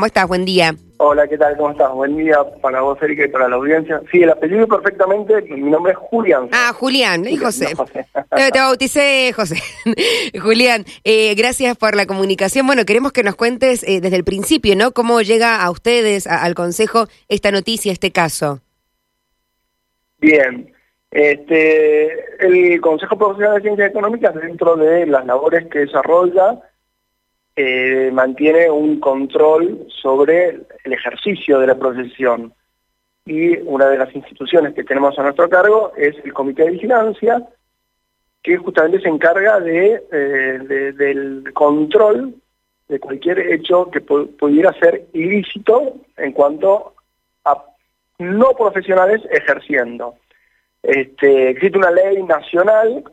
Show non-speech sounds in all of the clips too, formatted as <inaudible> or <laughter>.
¿cómo estás? Buen día. Hola, ¿qué tal? ¿Cómo estás? Buen día para vos, Erika, y para la audiencia. Sí, el apellido perfectamente, mi nombre es Julián. Ah, Julián, y José. <laughs> te, bauticé, José. <laughs> Julián, eh, gracias por la comunicación. Bueno, queremos que nos cuentes eh, desde el principio, ¿no? ¿Cómo llega a ustedes, al Consejo, esta noticia, este caso? Bien. Este, el Consejo Profesional de Ciencias Económicas, dentro de las labores que desarrolla, eh, mantiene un control sobre el ejercicio de la profesión. Y una de las instituciones que tenemos a nuestro cargo es el Comité de Vigilancia, que justamente se encarga de, eh, del control de cualquier hecho que pudiera ser ilícito en cuanto a no profesionales ejerciendo. Este, existe una ley nacional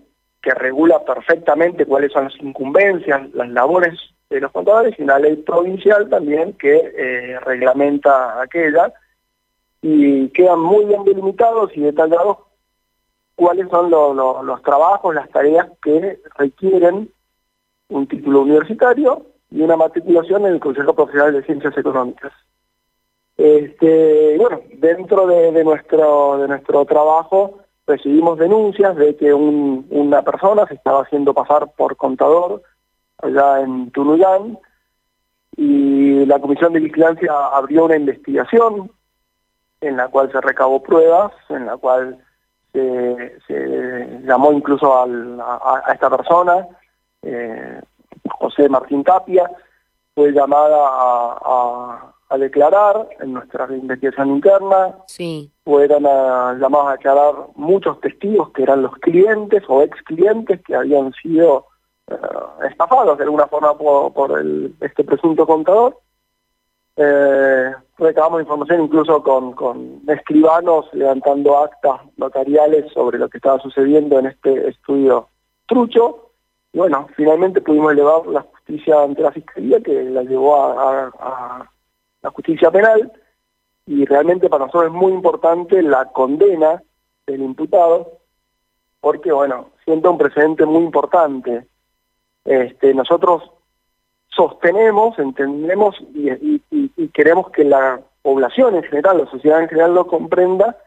que regula perfectamente cuáles son las incumbencias, las labores de los contadores y una ley provincial también que eh, reglamenta aquella y quedan muy bien delimitados y detallados cuáles son los trabajos, las tareas que requieren un título universitario y una matriculación en el Consejo Profesional de Ciencias Económicas. Este, bueno, dentro de, nuestro, de nuestro trabajo recibimos denuncias de que una persona se estaba haciendo pasar por contador allá en Tunuyán y la Comisión de Vigilancia abrió una investigación en la cual se recabó pruebas, en la cual se, llamó incluso a, esta persona, eh, José Martín Tapia, fue llamada a, declarar en nuestra investigación interna. Sí. Fueron llamados a declarar muchos testigos que eran los clientes o ex clientes que habían sido eh, estafados de alguna forma por, este presunto contador. Eh, recabamos información incluso con, escribanos levantando actas notariales sobre lo que estaba sucediendo en este estudio trucho y bueno, finalmente pudimos elevar la justicia ante la Fiscalía que la llevó a, la justicia penal y realmente para nosotros es muy importante la condena del imputado porque bueno, siento un precedente muy importante. Este, nosotros sostenemos, entendemos y, queremos que la población en general, la sociedad en general lo comprenda,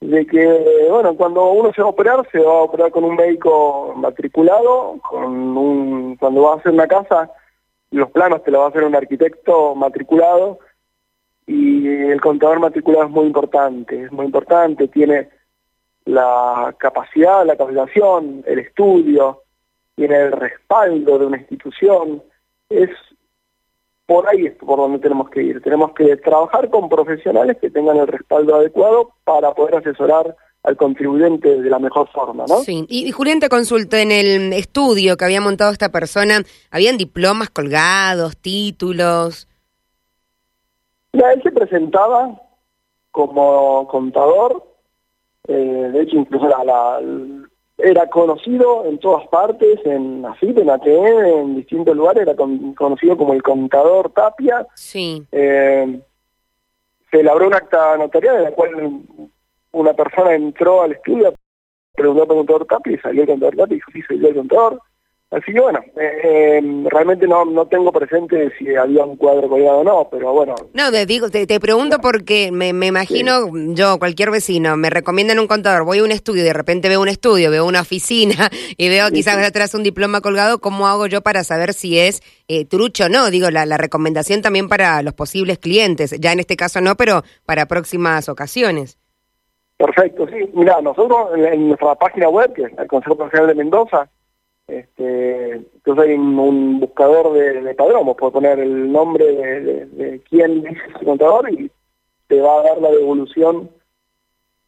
de que, bueno, cuando uno se va a operar, se va a operar con un médico matriculado, con un, cuando va a hacer una casa, los planos te lo va a hacer un arquitecto matriculado, y el contador matriculado es muy importante, es muy importante, tiene la capacidad, la capacitación, el estudio, tiene el respaldo de una institución, es por ahí es por donde tenemos que ir. Tenemos que trabajar con profesionales que tengan el respaldo adecuado para poder asesorar al contribuyente de la mejor forma, ¿no? Sí, y, Julián te consultó en el estudio que había montado esta persona, ¿habían diplomas colgados, títulos? Ya, él se presentaba como contador, eh, de hecho incluso la, era conocido en todas partes, en AFIP, en ATM, en distintos lugares, era conocido como el contador Tapia. Sí. Eh, se elaboró un acta notarial en la cual una persona entró al estudio, preguntó al contador Tapia y salió el contador Tapia y dijo, sí, soy yo el contador. Así que bueno, eh, em, realmente no, no tengo presente si había un cuadro colgado o no, pero bueno. No, te, digo, te, pregunto porque me, me imagino, yo, cualquier vecino, me recomiendan un contador, voy a un estudio, de repente veo un estudio, veo una oficina <laughs> y veo quizás atrás un diploma colgado, ¿cómo hago yo para saber si es eh, trucho o no? Digo, la, la recomendación también para los posibles clientes, ya en este caso no, pero para próximas ocasiones. Perfecto, sí. Mira, nosotros en, nuestra página web, que es el Consejo Profesional de Mendoza, este, entonces hay un, buscador de, de padrón, puedes poner el nombre de, quién es el contador y te va a dar la devolución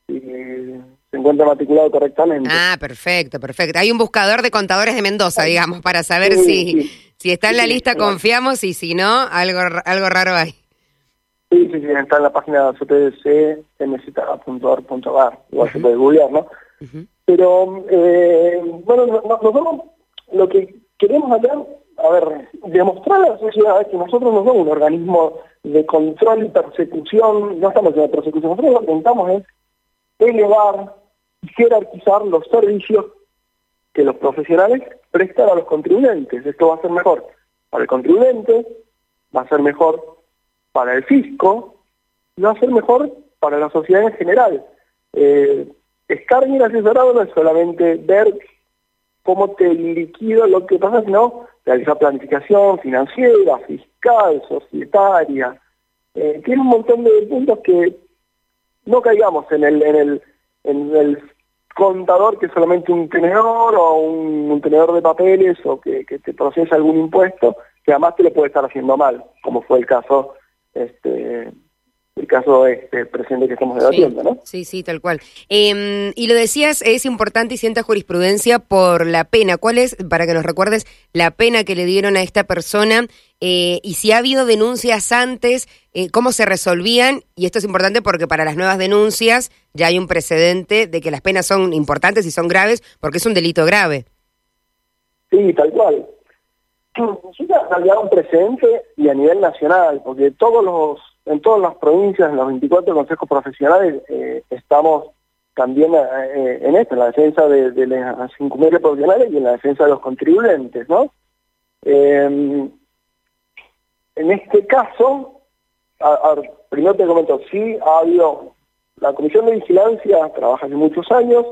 si se encuentra matriculado correctamente. Ah, perfecto, perfecto. Hay un buscador de contadores de Mendoza, digamos, para saber si, si está en la lista confiamos y si no, algo, algo raro hay. Sí, sí, sí, está en la página cpdc.mz.org.ar, igual se puede googlear, ¿no? Pero, eh, bueno, nosotros lo que queremos hacer, a ver, demostrar a la sociedad que nosotros no somos un organismo de control y persecución, no estamos en la persecución, nosotros lo que intentamos es elevar y jerarquizar los servicios que los profesionales prestan a los contribuyentes. Esto va a ser mejor para el contribuyente, va a ser mejor para el fisco y va a ser mejor para la sociedad en general. Eh, estar bien asesorado no es solamente ver cómo te liquido lo que pasa, sino realizar planificación financiera, fiscal, societaria. Eh, tiene un montón de puntos que no caigamos en el, contador que es solamente un tenedor o un, tenedor de papeles o que, que, te procesa algún impuesto, que además te lo puede estar haciendo mal, como fue el caso este, el caso este presente que estamos debatiendo, ¿no? Sí, sí, tal cual. Em, y lo decías, es importante y sienta jurisprudencia por la pena. ¿Cuál es, para que nos recuerdes, la pena que le dieron a esta persona? Eh, y si ha habido denuncias antes, eh, ¿cómo se resolvían? Y esto es importante porque para las nuevas denuncias ya hay un precedente de que las penas son importantes y son graves porque es un delito grave. Sí, tal cual. <clears throat> Sí, ha un precedente y a nivel nacional, porque todos los en todas las provincias, en los 24 consejos profesionales, eh, estamos también eh, en esto, en la defensa de, de las incumbencias profesionales y en la defensa de los contribuyentes, ¿no? Em, en este caso, primero te comento, sí ha habido, la Comisión de Vigilancia trabaja hace muchos años,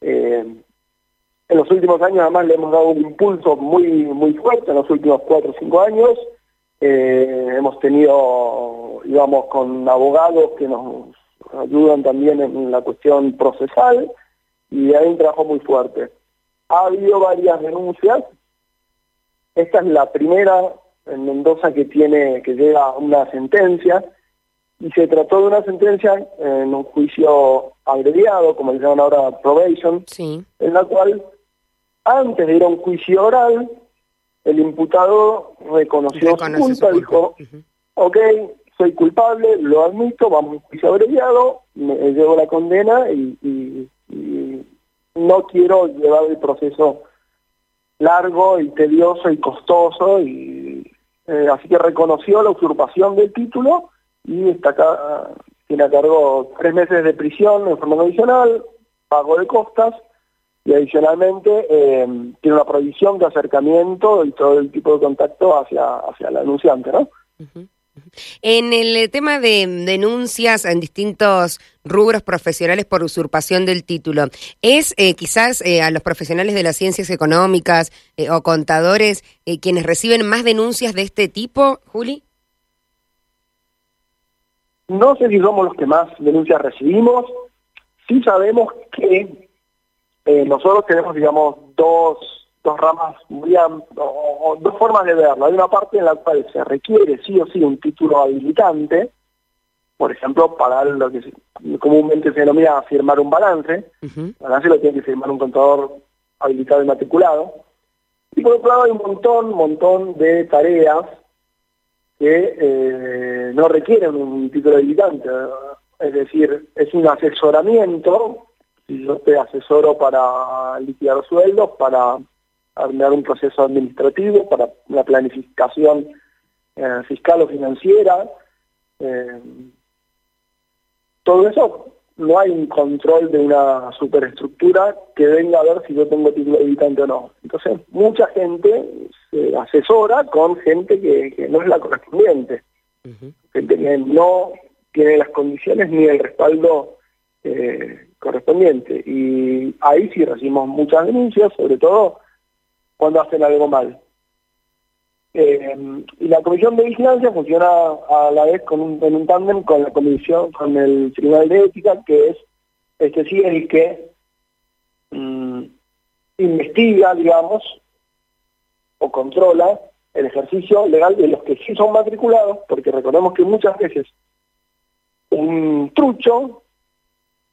em, en los últimos años además le hemos dado un impulso muy muy fuerte, en los últimos cuatro o cinco años, eh, hemos tenido, digamos, con abogados que nos ayudan también en la cuestión procesal y hay un trabajo muy fuerte. Ha habido varias denuncias. Esta es la primera en Mendoza que tiene que llega a una sentencia y se trató de una sentencia en un juicio abreviado, como le llaman ahora probation, en la cual antes de ir a un juicio oral el imputado reconoció su culpa, dijo, ok, soy culpable, lo admito, vamos a un juicio abreviado, me llevo la condena y, no quiero llevar el proceso largo y tedioso y costoso y eh, así que reconoció la usurpación del título y está acá, tiene a cargo tres meses de prisión en forma condicional, pago de costas y adicionalmente eh, tiene una prohibición de acercamiento y todo el tipo de contacto hacia, hacia el anunciante, ¿no? En el tema de denuncias en distintos rubros profesionales por usurpación del título, ¿es eh, quizás eh, a los profesionales de las ciencias económicas o contadores quienes reciben más denuncias de este tipo, Juli? No sé si somos los que más denuncias recibimos, sí sabemos que eh, nosotros tenemos, digamos, dos, dos ramas muy o, dos formas de verlo. Hay una parte en la cual se requiere sí o sí un título habilitante, por ejemplo, para lo que comúnmente se denomina firmar un balance. El balance lo tiene que firmar un contador habilitado y matriculado. Y por otro lado hay un montón, montón de tareas que eh, no requieren un título habilitante. Es decir, es un asesoramiento yo te asesoro para liquidar sueldos, para armar un proceso administrativo, para la planificación eh, fiscal o financiera, eh, todo eso no hay un control de una superestructura que venga a ver si yo tengo título habitante o no. Entonces, mucha gente se asesora con gente que, no es la correspondiente, gente que no tiene las condiciones ni el respaldo eh, correspondiente. Y ahí sí recibimos muchas denuncias, sobre todo cuando hacen algo mal. Eh, y la comisión de vigilancia funciona a la vez con un, en un tándem con la comisión, con el tribunal de ética, que es este sí el que mm, investiga, digamos, o controla el ejercicio legal de los que sí son matriculados, porque recordemos que muchas veces un trucho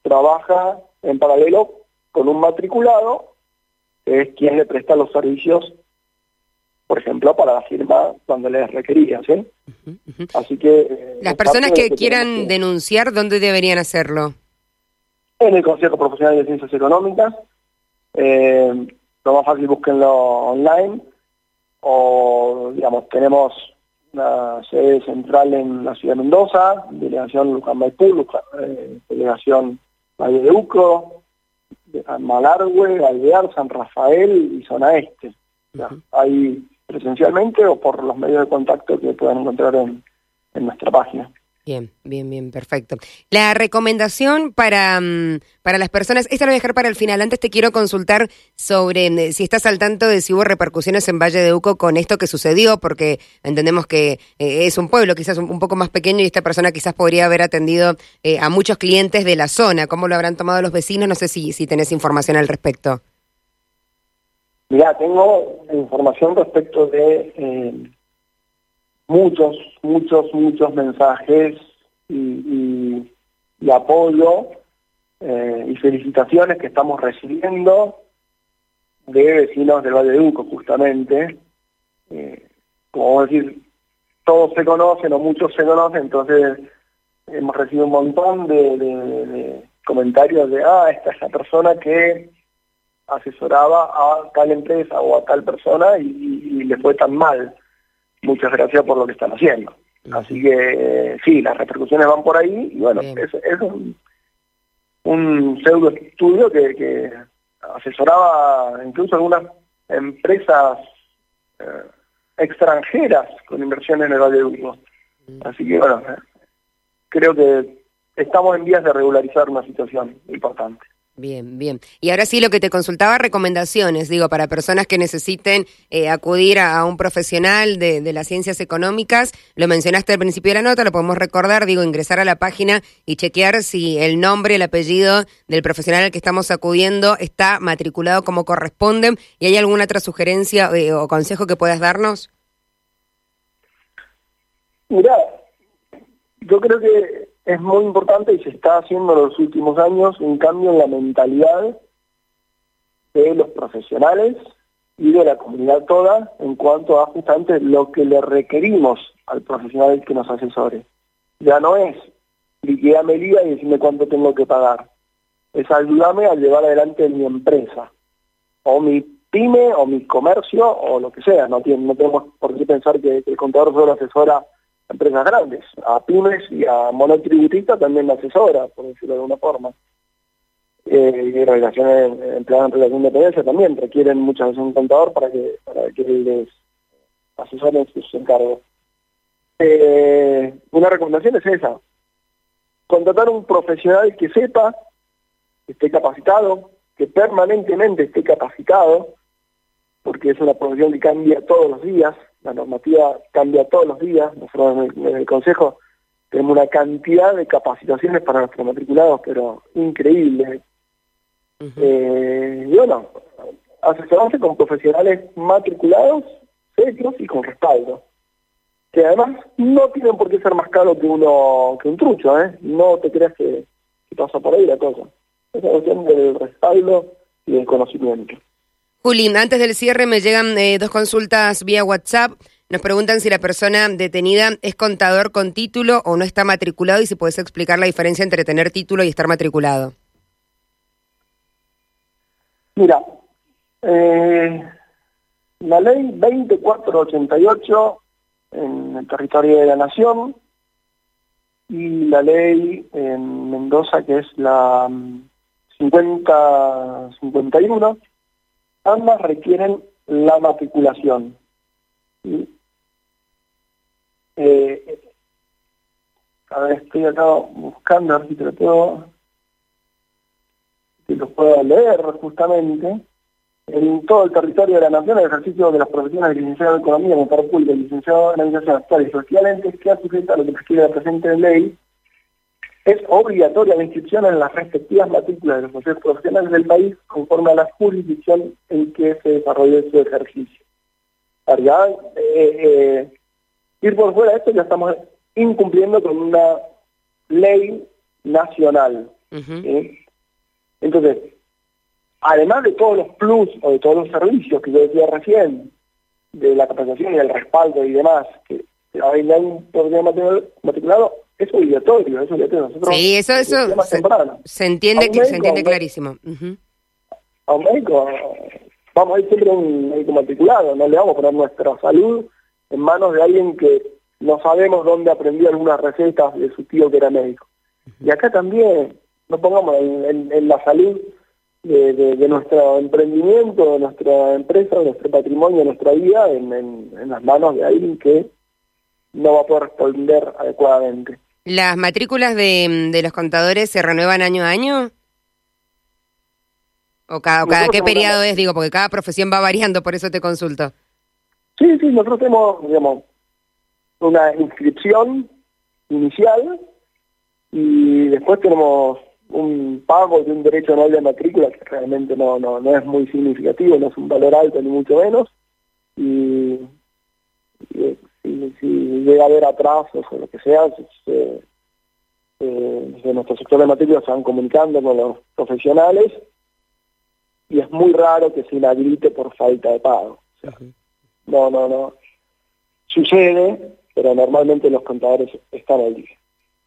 trabaja en paralelo con un matriculado, que es quien le presta los servicios, por ejemplo, para la firma cuando les requería, ¿sí? Así que... Eh, Las personas que, quieran denunciar, ¿dónde deberían hacerlo? En el Consejo Profesional de Ciencias Económicas. Eh, lo más fácil, búsquenlo online. O, digamos, tenemos una sede central en la ciudad de Mendoza, delegación Luján Maipú, eh, delegación Valle de Uco, Malargüe, Alvear, San Rafael y zona este. Ahí presencialmente o por los medios de contacto que puedan encontrar en, en nuestra página. Bien, bien, bien, perfecto. La recomendación para, mm, para las personas, esta la voy a dejar para el final. Antes te quiero consultar sobre mm, si estás al tanto de si hubo repercusiones en Valle de Uco con esto que sucedió, porque entendemos que eh, es un pueblo quizás un, poco más pequeño y esta persona quizás podría haber atendido eh, a muchos clientes de la zona. ¿Cómo lo habrán tomado los vecinos? No sé si, si tenés información al respecto. Mira, tengo información respecto de... Eh muchos, muchos, muchos mensajes y, apoyo eh, y felicitaciones que estamos recibiendo de vecinos del Valle de Uco, justamente. Eh, como decir, todos se conocen o muchos se conocen, entonces hemos recibido un montón de, comentarios de, ah, esta es la persona que asesoraba a tal empresa o a tal persona y le fue tan mal muchas gracias por lo que están haciendo. Así que sí, las repercusiones van por ahí y bueno, es, un, pseudo estudio que, asesoraba incluso algunas empresas eh, extranjeras con inversiones en el Valle de Uco. Así que bueno, eh, creo que estamos en vías de regularizar una situación importante. Bien, bien. Y ahora sí, lo que te consultaba, recomendaciones, digo, para personas que necesiten eh, acudir a, un profesional de, las ciencias económicas. Lo mencionaste al principio de la nota, lo podemos recordar, digo, ingresar a la página y chequear si el nombre, el apellido del profesional al que estamos acudiendo está matriculado como corresponde. ¿Y hay alguna otra sugerencia eh, o consejo que puedas darnos? Mira, yo creo que es muy importante y se está haciendo en los últimos años un cambio en la mentalidad de los profesionales y de la comunidad toda en cuanto a justamente lo que le requerimos al profesional que nos asesore. Ya no es liquidame el IVA y decirme cuánto tengo que pagar. Es ayudarme a llevar adelante mi empresa, o mi pyme, o mi comercio, o lo que sea. No, no tenemos por qué pensar que, el contador solo asesora empresas grandes, a pymes y a monotributistas también la asesora, por decirlo de alguna forma. Eh, y relaciones empleadas en relación de dependencia también requieren muchas veces un contador para que, para que les asesoren sus encargos. Eh, una recomendación es esa, contratar un profesional que sepa, que esté capacitado, que permanentemente esté capacitado, porque es una profesión que cambia todos los días, la normativa cambia todos los días, nosotros en el, Consejo tenemos una cantidad de capacitaciones para nuestros matriculados, pero increíble. Eh, y bueno, asesorarse con profesionales matriculados, serios y con respaldo. Que además no tienen por qué ser más caros que uno que un trucho, ¿eh? No te creas que, pasa por ahí la cosa. Es una cuestión del respaldo y del conocimiento. Juli, antes del cierre me llegan eh, dos consultas vía WhatsApp. Nos preguntan si la persona detenida es contador con título o no está matriculado y si puedes explicar la diferencia entre tener título y estar matriculado. Mira, eh, la ley 2488 en el territorio de la Nación y la ley en Mendoza que es la 5051 ambas requieren la matriculación. Eh, a ver, estoy acá buscando a ver si te lo puedo, leer justamente. En todo el territorio de la nación, el ejercicio de las profesiones de licenciado en Economía, Motor Público y licenciado en Administración Actual y Socialmente queda sujeta a lo que prescribe la presente ley es obligatoria la inscripción en las respectivas matrículas de los consejos profesionales del país conforme a la jurisdicción en que se desarrolle su ejercicio. Para eh, eh, ir por fuera de esto ya estamos incumpliendo con una ley nacional. Entonces, además de todos los plus o de todos los servicios que yo decía recién, de la capacitación y el respaldo y demás, que hay un programa matriculado, es obligatorio, es obligatorio. Nosotros, sí, eso, eso se, entiende, que, se entiende clarísimo. A un médico, vamos a ir siempre a un médico matriculado, no le vamos a poner nuestra salud en manos de alguien que no sabemos dónde aprendió algunas recetas de su tío que era médico. Y acá también, no pongamos en, la salud de, nuestro emprendimiento, de nuestra empresa, de nuestro patrimonio, de nuestra vida, en, en las manos de alguien que no va a poder responder adecuadamente. ¿Las matrículas de, de los contadores se renuevan año a año? ¿O cada, cada qué periodo es? Digo, porque cada profesión va variando, por eso te consulto. Sí, sí, nosotros tenemos, digamos, una inscripción inicial y después tenemos un pago de un derecho anual de matrícula que realmente no, no, no es muy significativo, no es un valor alto ni mucho menos. Y, si, llega a haber atrasos o lo que sea, se, eh, nuestro sector de matrícula se van comunicando con los profesionales y es muy raro que se inhabilite por falta de pago. no, no, no. Sucede, pero normalmente los contadores están al día.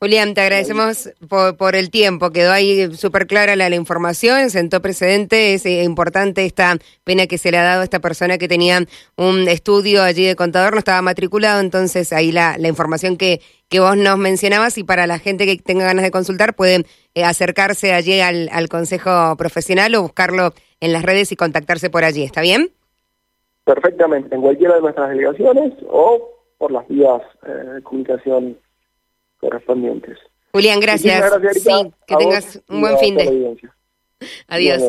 Julián, te agradecemos por, el tiempo. Quedó ahí súper clara la, información, sentó precedente. Es eh, importante esta pena que se le ha dado a esta persona que tenía un estudio allí de contador, no estaba matriculado. Entonces, ahí la, la información que, que vos nos mencionabas y para la gente que tenga ganas de consultar pueden eh, acercarse allí al, al Consejo Profesional o buscarlo en las redes y contactarse por allí. ¿Está bien? Perfectamente, en cualquiera de nuestras delegaciones o por las vías eh, de comunicación correspondientes. Julián, gracias. sí, que tengas un buen fin de. Adiós.